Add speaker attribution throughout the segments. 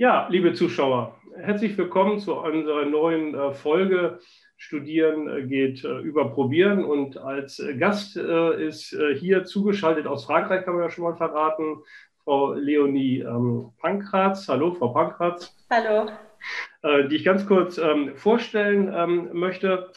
Speaker 1: Ja, liebe Zuschauer, herzlich willkommen zu unserer neuen äh, Folge. Studieren äh, geht äh, über Probieren und als Gast ist hier zugeschaltet aus Frankreich, kann man ja schon mal verraten, Frau Leonie ähm, Pankratz. Hallo, Frau Pankratz.
Speaker 2: Hallo.
Speaker 1: Die ich ganz kurz ähm, vorstellen ähm, möchte.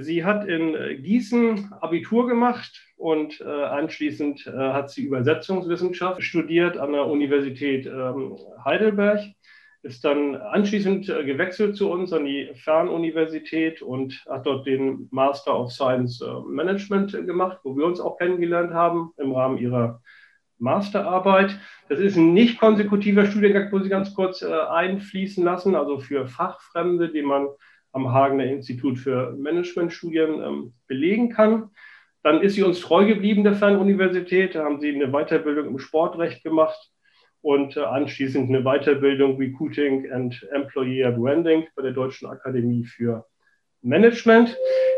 Speaker 1: Sie hat in Gießen Abitur gemacht und anschließend hat sie Übersetzungswissenschaft studiert an der Universität Heidelberg ist dann anschließend äh, gewechselt zu uns an die Fernuniversität und hat dort den Master of Science äh, Management gemacht, wo wir uns auch kennengelernt haben im Rahmen ihrer Masterarbeit. Das ist ein nicht konsekutiver Studiengang, wo Sie ganz kurz äh, einfließen lassen, also für Fachfremde, den man am Hagener Institut für Managementstudien ähm, belegen kann. Dann ist sie uns treu geblieben, der Fernuniversität. Da haben sie eine Weiterbildung im Sportrecht gemacht und äh, anschließend eine Weiterbildung Recruiting and Employer Branding bei der Deutschen Akademie für Management.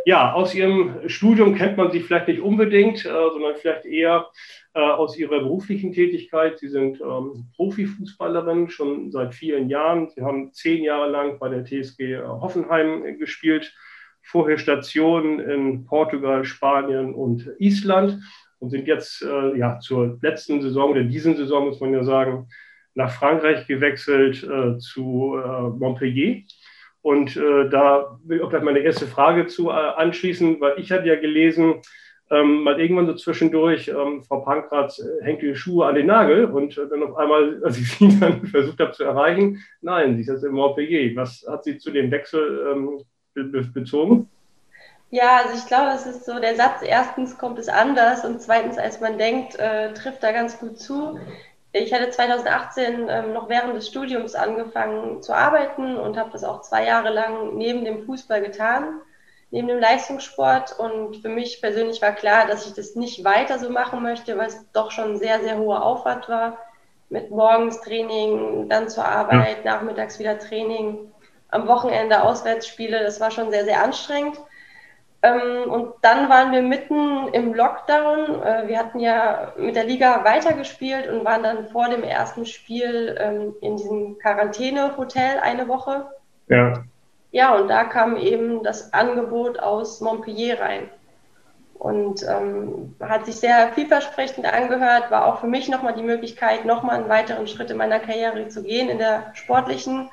Speaker 1: Ja, aus Ihrem Studium kennt man Sie vielleicht nicht unbedingt, äh, sondern vielleicht eher äh, aus Ihrer beruflichen Tätigkeit. Sie sind ähm, Profifußballerin schon seit vielen Jahren. Sie haben zehn Jahre lang bei der TSG äh, Hoffenheim gespielt, vorher Stationen in Portugal, Spanien und Island und sind jetzt äh, ja, zur letzten Saison oder diesen Saison, muss man ja sagen, nach Frankreich gewechselt äh, zu äh, Montpellier. Und äh, da will ich auch gleich meine erste Frage zu äh, anschließen, weil ich hatte ja gelesen, ähm, mal irgendwann so zwischendurch, ähm, Frau Pankratz äh, hängt die Schuhe an den Nagel und dann auf einmal, als ich sie dann versucht habe zu erreichen, nein, sie ist jetzt im Montpellier. Was hat sie zu dem Wechsel ähm, be bezogen?
Speaker 2: Ja, also ich glaube, es ist so, der Satz, erstens kommt es anders und zweitens, als man denkt, äh, trifft da ganz gut zu. Ich hatte 2018 ähm, noch während des Studiums angefangen zu arbeiten und habe das auch zwei Jahre lang neben dem Fußball getan, neben dem Leistungssport. Und für mich persönlich war klar, dass ich das nicht weiter so machen möchte, weil es doch schon sehr, sehr hoher Aufwand war. Mit morgens Training, dann zur Arbeit, ja. nachmittags wieder Training, am Wochenende Auswärtsspiele. Das war schon sehr, sehr anstrengend. Ähm, und dann waren wir mitten im Lockdown. Äh, wir hatten ja mit der Liga weitergespielt und waren dann vor dem ersten Spiel ähm, in diesem Quarantänehotel eine Woche.
Speaker 1: Ja.
Speaker 2: Ja, und da kam eben das Angebot aus Montpellier rein. Und ähm, hat sich sehr vielversprechend angehört, war auch für mich nochmal die Möglichkeit, nochmal einen weiteren Schritt in meiner Karriere zu gehen, in der sportlichen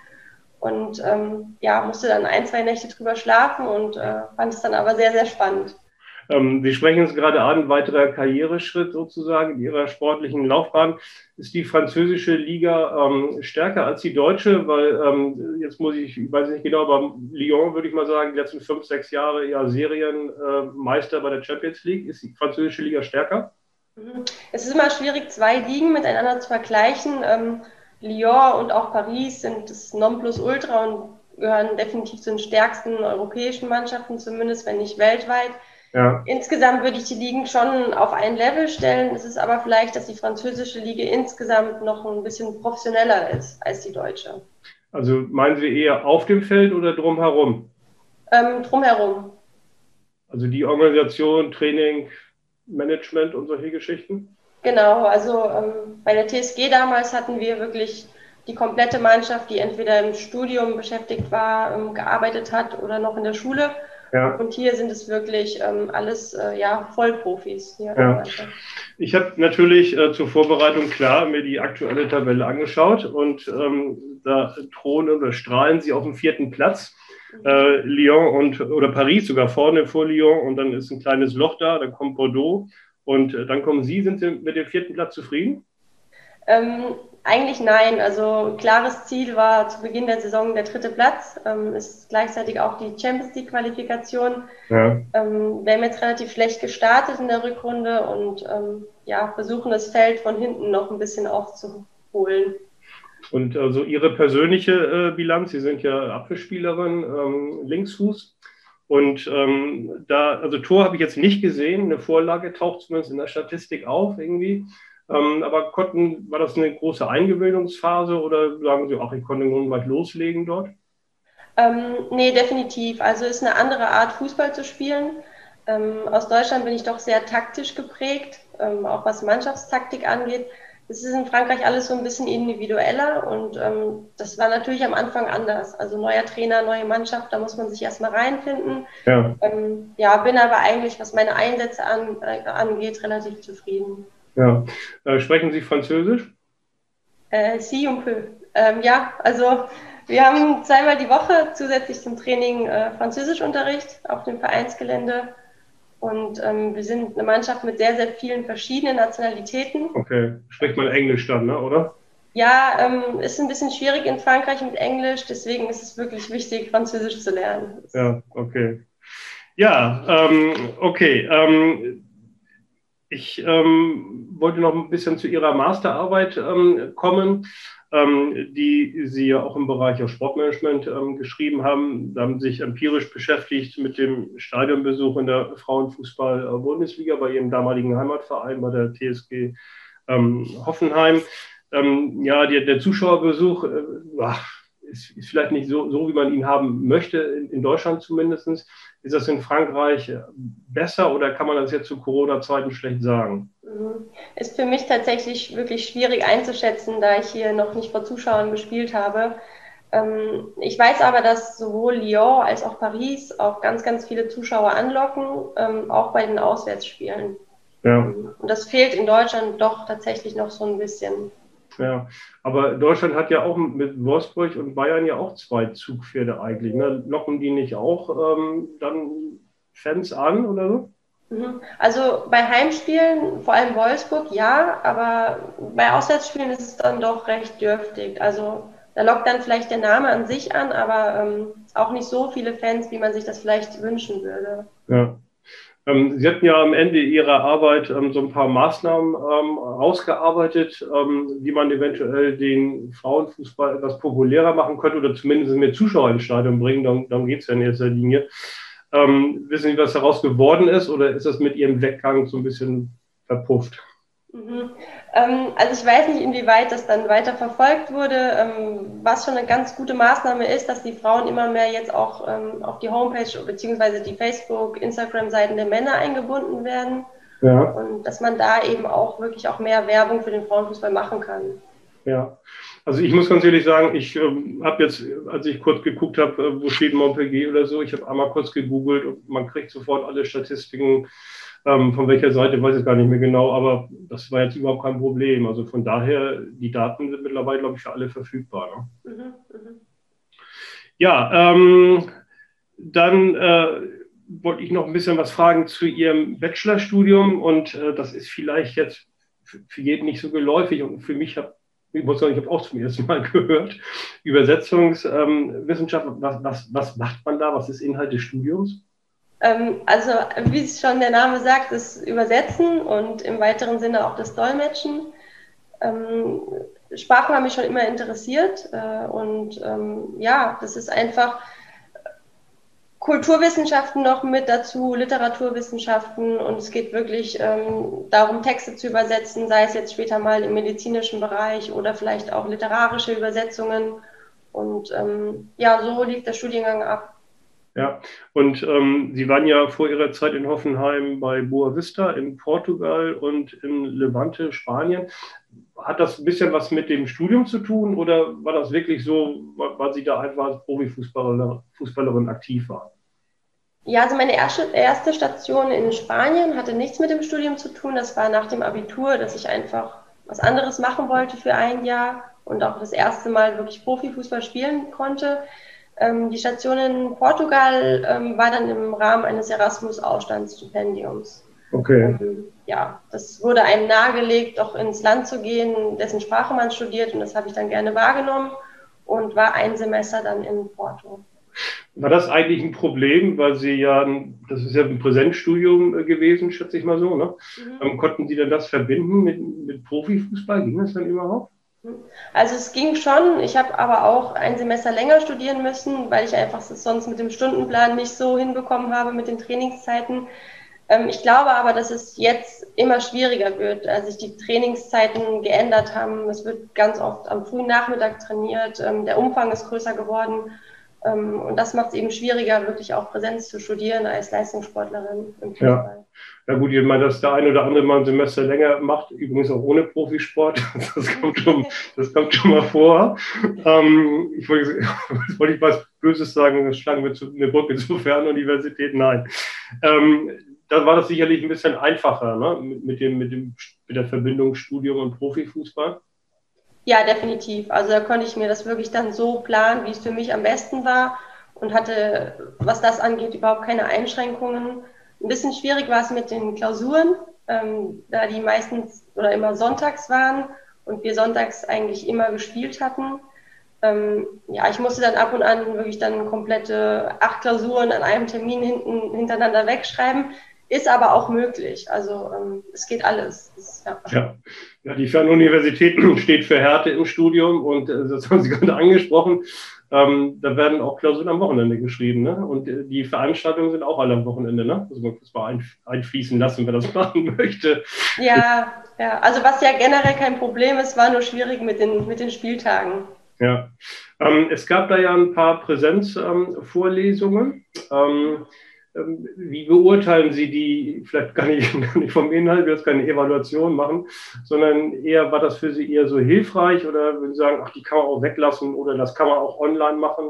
Speaker 2: und ähm, ja, musste dann ein, zwei Nächte drüber schlafen und äh, fand es dann aber sehr, sehr spannend.
Speaker 1: Ähm, Sie sprechen es gerade an, weiterer Karriereschritt sozusagen in Ihrer sportlichen Laufbahn. Ist die französische Liga ähm, stärker als die deutsche? Weil ähm, jetzt muss ich, ich weiß nicht genau, aber Lyon würde ich mal sagen, die letzten fünf, sechs Jahre ja Serienmeister äh, bei der Champions League. Ist die französische Liga stärker?
Speaker 2: Mhm. Es ist immer schwierig, zwei Ligen miteinander zu vergleichen. Lyon und auch Paris sind das Nonplusultra und gehören definitiv zu den stärksten europäischen Mannschaften, zumindest wenn nicht weltweit. Ja. Insgesamt würde ich die Ligen schon auf ein Level stellen. Es ist aber vielleicht, dass die französische Liga insgesamt noch ein bisschen professioneller ist als die deutsche.
Speaker 1: Also meinen Sie eher auf dem Feld oder drumherum?
Speaker 2: Ähm, drumherum.
Speaker 1: Also die Organisation, Training, Management und solche Geschichten?
Speaker 2: Genau, also ähm, bei der TSG damals hatten wir wirklich die komplette Mannschaft, die entweder im Studium beschäftigt war, ähm, gearbeitet hat oder noch in der Schule. Ja. Und hier sind es wirklich ähm, alles äh, ja, Vollprofis.
Speaker 1: Ja. Ich habe natürlich äh, zur Vorbereitung klar mir die aktuelle Tabelle angeschaut und ähm, da thronen oder strahlen sie auf dem vierten Platz. Mhm. Äh, Lyon und oder Paris sogar vorne vor Lyon und dann ist ein kleines Loch da, dann kommt Bordeaux und äh, dann kommen Sie, sind Sie mit dem vierten Platz zufrieden?
Speaker 2: Ähm, eigentlich nein. Also klares Ziel war zu Beginn der Saison der dritte Platz. Ähm, ist gleichzeitig auch die Champions League Qualifikation. Ja. Ähm, wir haben jetzt relativ schlecht gestartet in der Rückrunde und ähm, ja, versuchen das Feld von hinten noch ein bisschen aufzuholen.
Speaker 1: Und also Ihre persönliche äh, Bilanz, Sie sind ja Abwehrspielerin, ähm, Linksfuß. Und ähm, da, also Tor habe ich jetzt nicht gesehen, eine Vorlage taucht zumindest in der Statistik auf irgendwie. Ähm, aber konnten, war das eine große Eingewöhnungsphase oder sagen Sie, ach, ich konnte nun weit loslegen dort?
Speaker 2: Ähm, nee, definitiv. Also ist eine andere Art, Fußball zu spielen. Ähm, aus Deutschland bin ich doch sehr taktisch geprägt, ähm, auch was Mannschaftstaktik angeht. es ist in Frankreich alles so ein bisschen individueller und ähm, das war natürlich am Anfang anders. Also neuer Trainer, neue Mannschaft, da muss man sich erstmal reinfinden. Ja, ähm, ja bin aber eigentlich, was meine Einsätze an, äh, angeht, relativ zufrieden.
Speaker 1: Ja, äh, sprechen Sie Französisch?
Speaker 2: Äh, si un peu. Ähm, ja, also wir haben zweimal die Woche zusätzlich zum Training äh, Französischunterricht auf dem Vereinsgelände. Und ähm, wir sind eine Mannschaft mit sehr, sehr vielen verschiedenen Nationalitäten.
Speaker 1: Okay, spricht man Englisch dann, ne? oder?
Speaker 2: Ja, ähm, ist ein bisschen schwierig in Frankreich mit Englisch, deswegen ist es wirklich wichtig, Französisch zu lernen.
Speaker 1: Ja, okay. Ja, ähm, okay. Ähm, ich ähm, wollte noch ein bisschen zu Ihrer Masterarbeit ähm, kommen ähm, die Sie ja auch im Bereich auch Sportmanagement ähm, geschrieben haben. Da haben sich empirisch beschäftigt mit dem Stadionbesuch in der Frauenfußball-Bundesliga bei Ihrem damaligen Heimatverein, bei der TSG ähm, Hoffenheim. Ähm, ja, der, der Zuschauerbesuch äh, ist, ist, vielleicht nicht so, so, wie man ihn haben möchte, in, in Deutschland zumindest. Ist das in Frankreich besser oder kann man das jetzt zu Corona-Zeiten schlecht sagen?
Speaker 2: Mhm. Ist für mich tatsächlich wirklich schwierig einzuschätzen, da ich hier noch nicht vor Zuschauern gespielt habe. Ähm, ich weiß aber, dass sowohl Lyon als auch Paris auch ganz, ganz viele Zuschauer anlocken, ähm, auch bei den Auswärtsspielen. Ja. Und das fehlt in Deutschland doch tatsächlich noch so ein bisschen.
Speaker 1: Ja, aber Deutschland hat ja auch mit Wolfsburg und Bayern ja auch zwei Zugpferde eigentlich. Ne? Locken die nicht auch ähm, dann Fans an oder so?
Speaker 2: Mhm. Also bei Heimspielen, vor allem Wolfsburg, ja, aber bei Auswärtsspielen ist es dann doch recht dürftig. Also da lockt dann vielleicht der Name an sich an, aber ähm, auch nicht so viele Fans, wie man sich das vielleicht wünschen würde.
Speaker 1: Ja. Ähm, Sie hatten ja am Ende Ihrer Arbeit ähm, so ein paar Maßnahmen ähm, ausgearbeitet, ähm, wie man eventuell den Frauenfußball etwas populärer machen könnte oder zumindest mehr Zuschauer ins Stadion bringen. Darum, darum geht es ja in erster Linie. Ähm, wissen Sie, was daraus geworden ist oder ist das mit Ihrem Weggang so ein bisschen verpufft?
Speaker 2: Mhm. Ähm, also ich weiß nicht, inwieweit das dann weiter verfolgt wurde. Ähm, was schon eine ganz gute Maßnahme ist, dass die Frauen immer mehr jetzt auch ähm, auf die Homepage bzw. die Facebook, Instagram-Seiten der Männer eingebunden werden. Ja. Und dass man da eben auch wirklich auch mehr Werbung für den Frauenfußball machen kann.
Speaker 1: Ja, also ich muss ganz ehrlich sagen, ich ähm, habe jetzt, als ich kurz geguckt habe, äh, wo steht Montpellier oder so, ich habe einmal kurz gegoogelt und man kriegt sofort alle Statistiken, ähm, von welcher Seite weiß ich gar nicht mehr genau, aber das war jetzt überhaupt kein Problem. Also von daher, die Daten sind mittlerweile, glaube ich, für alle verfügbar. Ne? Mhm, mh. Ja, ähm, dann äh, wollte ich noch ein bisschen was fragen zu Ihrem Bachelorstudium und äh, das ist vielleicht jetzt für jeden nicht so geläufig und für mich habe ich muss sagen, ich habe auch zum ersten Mal gehört, Übersetzungswissenschaft, ähm, was, was, was macht man da? Was ist Inhalt des Studiums?
Speaker 2: Ähm, also, wie es schon der Name sagt, das Übersetzen und im weiteren Sinne auch das Dolmetschen. Ähm, Sprachen haben mich schon immer interessiert äh, und ähm, ja, das ist einfach Kulturwissenschaften noch mit dazu, Literaturwissenschaften und es geht wirklich ähm, darum, Texte zu übersetzen, sei es jetzt später mal im medizinischen Bereich oder vielleicht auch literarische Übersetzungen. Und ähm, ja, so lief der Studiengang ab.
Speaker 1: Ja, und ähm, Sie waren ja vor Ihrer Zeit in Hoffenheim bei Boa Vista in Portugal und in Levante, Spanien. Hat das ein bisschen was mit dem Studium zu tun oder war das wirklich so, weil Sie da einfach als Profifußballerin aktiv waren?
Speaker 2: Ja, also meine erste, erste Station in Spanien hatte nichts mit dem Studium zu tun. Das war nach dem Abitur, dass ich einfach was anderes machen wollte für ein Jahr und auch das erste Mal wirklich Profifußball spielen konnte. Ähm, die Station in Portugal ähm, war dann im Rahmen eines Erasmus-Auslandsstipendiums. Okay. Ähm, ja, das wurde einem nahegelegt, doch ins Land zu gehen, dessen Sprache man studiert und das habe ich dann gerne wahrgenommen und war ein Semester dann in Porto.
Speaker 1: War das eigentlich ein Problem, weil Sie ja, das ist ja ein Präsenzstudium äh, gewesen, schätze ich mal so, ne? Mhm. Ähm, konnten Sie denn das verbinden mit, mit Profifußball? Ging das dann überhaupt?
Speaker 2: Also es ging schon. Ich habe aber auch ein Semester länger studieren müssen, weil ich einfach sonst mit dem Stundenplan nicht so hinbekommen habe mit den Trainingszeiten. Ähm, ich glaube aber, dass es jetzt immer schwieriger wird, als sich die Trainingszeiten geändert haben. Es wird ganz oft am frühen Nachmittag trainiert. Ähm, der Umfang ist größer geworden. Ähm, und das macht es eben schwieriger, wirklich auch Präsenz zu studieren als Leistungssportlerin
Speaker 1: im Fußball. Ja. Ja gut, ich meine, dass der eine oder andere mal ein Semester länger macht, übrigens auch ohne Profisport, das kommt schon, das kommt schon mal vor. Ähm, ich wollte, wollte ich was Böses sagen, das schlagen wir zu, eine Brücke zur Fernuniversität, nein. Ähm, da war das sicherlich ein bisschen einfacher, ne? mit, mit, dem, mit, dem, mit der Verbindung Studium und Profifußball.
Speaker 2: Ja, definitiv. Also da konnte ich mir das wirklich dann so planen, wie es für mich am besten war und hatte, was das angeht, überhaupt keine Einschränkungen. Ein bisschen schwierig war es mit den Klausuren, ähm, da die meistens oder immer sonntags waren und wir sonntags eigentlich immer gespielt hatten. Ähm, ja, ich musste dann ab und an wirklich dann komplette acht Klausuren an einem Termin hinten, hintereinander wegschreiben. Ist aber auch möglich. Also ähm, es geht alles.
Speaker 1: Das, ja. ja. Ja. die Fernuniversität steht für Härte im Studium und äh, das haben Sie gerade angesprochen. Ähm, da werden auch Klausuren am Wochenende geschrieben. Ne? Und äh, die Veranstaltungen sind auch alle am Wochenende. Ne? Also man muss mal ein, einfließen lassen, wer das machen möchte.
Speaker 2: Ja, ja, also was ja generell kein Problem ist, war nur schwierig mit den, mit den Spieltagen.
Speaker 1: Ja, ähm, es gab da ja ein paar Präsenzvorlesungen. Ähm, wie beurteilen Sie die, vielleicht gar nicht, gar nicht vom Inhalt, wir jetzt keine Evaluation machen, sondern eher, war das für Sie eher so hilfreich oder würden Sie sagen, ach, die kann man auch weglassen oder das kann man auch online machen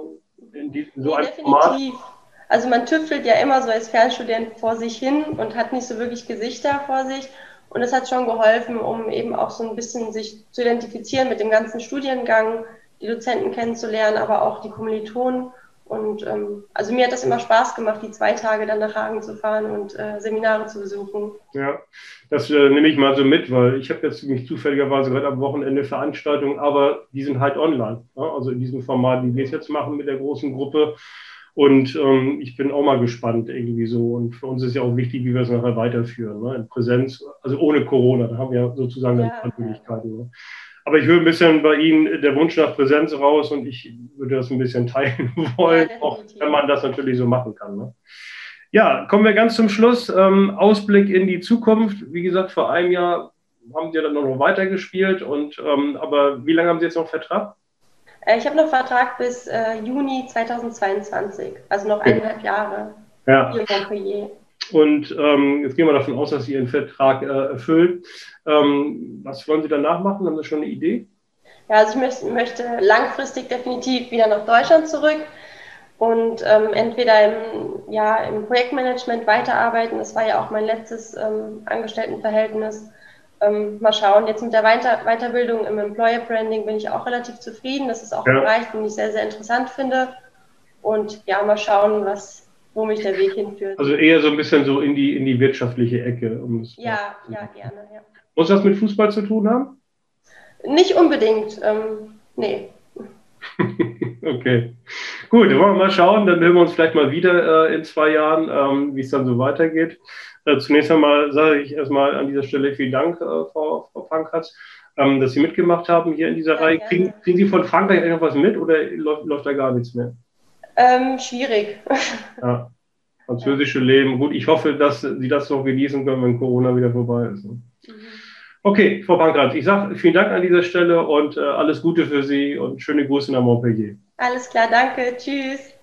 Speaker 2: in diesem so nee, definitiv. Format? Also man tüftelt ja immer so als Fernstudent vor sich hin und hat nicht so wirklich Gesichter vor sich. Und es hat schon geholfen, um eben auch so ein bisschen sich zu identifizieren mit dem ganzen Studiengang, die Dozenten kennenzulernen, aber auch die Kommilitonen. Und ähm, also mir hat das immer Spaß gemacht, die zwei Tage dann nach Hagen zu fahren und äh, Seminare zu besuchen.
Speaker 1: Ja, das äh, nehme ich mal so mit, weil ich habe jetzt nicht zufälligerweise gerade am Wochenende Veranstaltungen, aber die sind halt online. Ja? Also in diesem Format, wie wir es jetzt machen mit der großen Gruppe. Und ähm, ich bin auch mal gespannt irgendwie so. Und für uns ist ja auch wichtig, wie wir es nachher weiterführen. Ne? In Präsenz, also ohne Corona, da haben wir sozusagen ja. Möglichkeiten. Ne? Aber ich höre ein bisschen bei Ihnen der Wunsch nach Präsenz raus und ich würde das ein bisschen teilen wollen, ja, auch wenn man das natürlich so machen kann. Ne? Ja, kommen wir ganz zum Schluss. Ähm, Ausblick in die Zukunft. Wie gesagt, vor einem Jahr haben Sie dann noch weitergespielt. Und, ähm, aber wie lange haben Sie jetzt noch Vertrag?
Speaker 2: Äh, ich habe noch Vertrag bis äh, Juni 2022, also noch eineinhalb Jahre.
Speaker 1: Ja. Und ähm, jetzt gehen wir davon aus, dass Sie Ihren Vertrag äh, erfüllen. Ähm, was wollen Sie danach machen? Haben Sie schon eine Idee?
Speaker 2: Ja, also ich möchte, langfristig definitiv wieder nach Deutschland zurück und ähm, entweder im, ja, im Projektmanagement weiterarbeiten. Das war ja auch mein letztes ähm, Angestelltenverhältnis. Ähm, mal schauen. Jetzt mit der Weiter Weiterbildung im Employer Branding bin ich auch relativ zufrieden. Das ist auch ja. ein Bereich, den ich sehr, sehr interessant finde. Und ja, mal schauen, was, wo mich der Weg hinführt.
Speaker 1: Also eher so ein bisschen so in die, in die wirtschaftliche Ecke.
Speaker 2: Um ja, ja, gerne. Ja.
Speaker 1: Muss das mit Fußball zu tun haben?
Speaker 2: Nicht unbedingt. Ähm, nee.
Speaker 1: okay. Gut, dann wollen wir mal schauen. Dann hören wir uns vielleicht mal wieder äh, in zwei Jahren, ähm, wie es dann so weitergeht. Äh, zunächst einmal sage ich erstmal an dieser Stelle vielen Dank, äh, Frau, Frau Pankratz, ähm, dass Sie mitgemacht haben hier in dieser ja, Reihe. Kriegen, kriegen, Sie von Frankreich irgendwas mit oder läuft, läuft da gar nichts mehr?
Speaker 2: Ähm, schwierig.
Speaker 1: Ja. Französische Leben. Gut, ich hoffe, dass Sie das noch genießen können, wenn Corona wieder vorbei ist. Ne? Mhm. Okay, Frau Pankratz, ich sage vielen Dank an dieser Stelle und äh, alles Gute für Sie und schöne Grüße nach Montpellier.
Speaker 2: Alles klar, danke. Tschüss.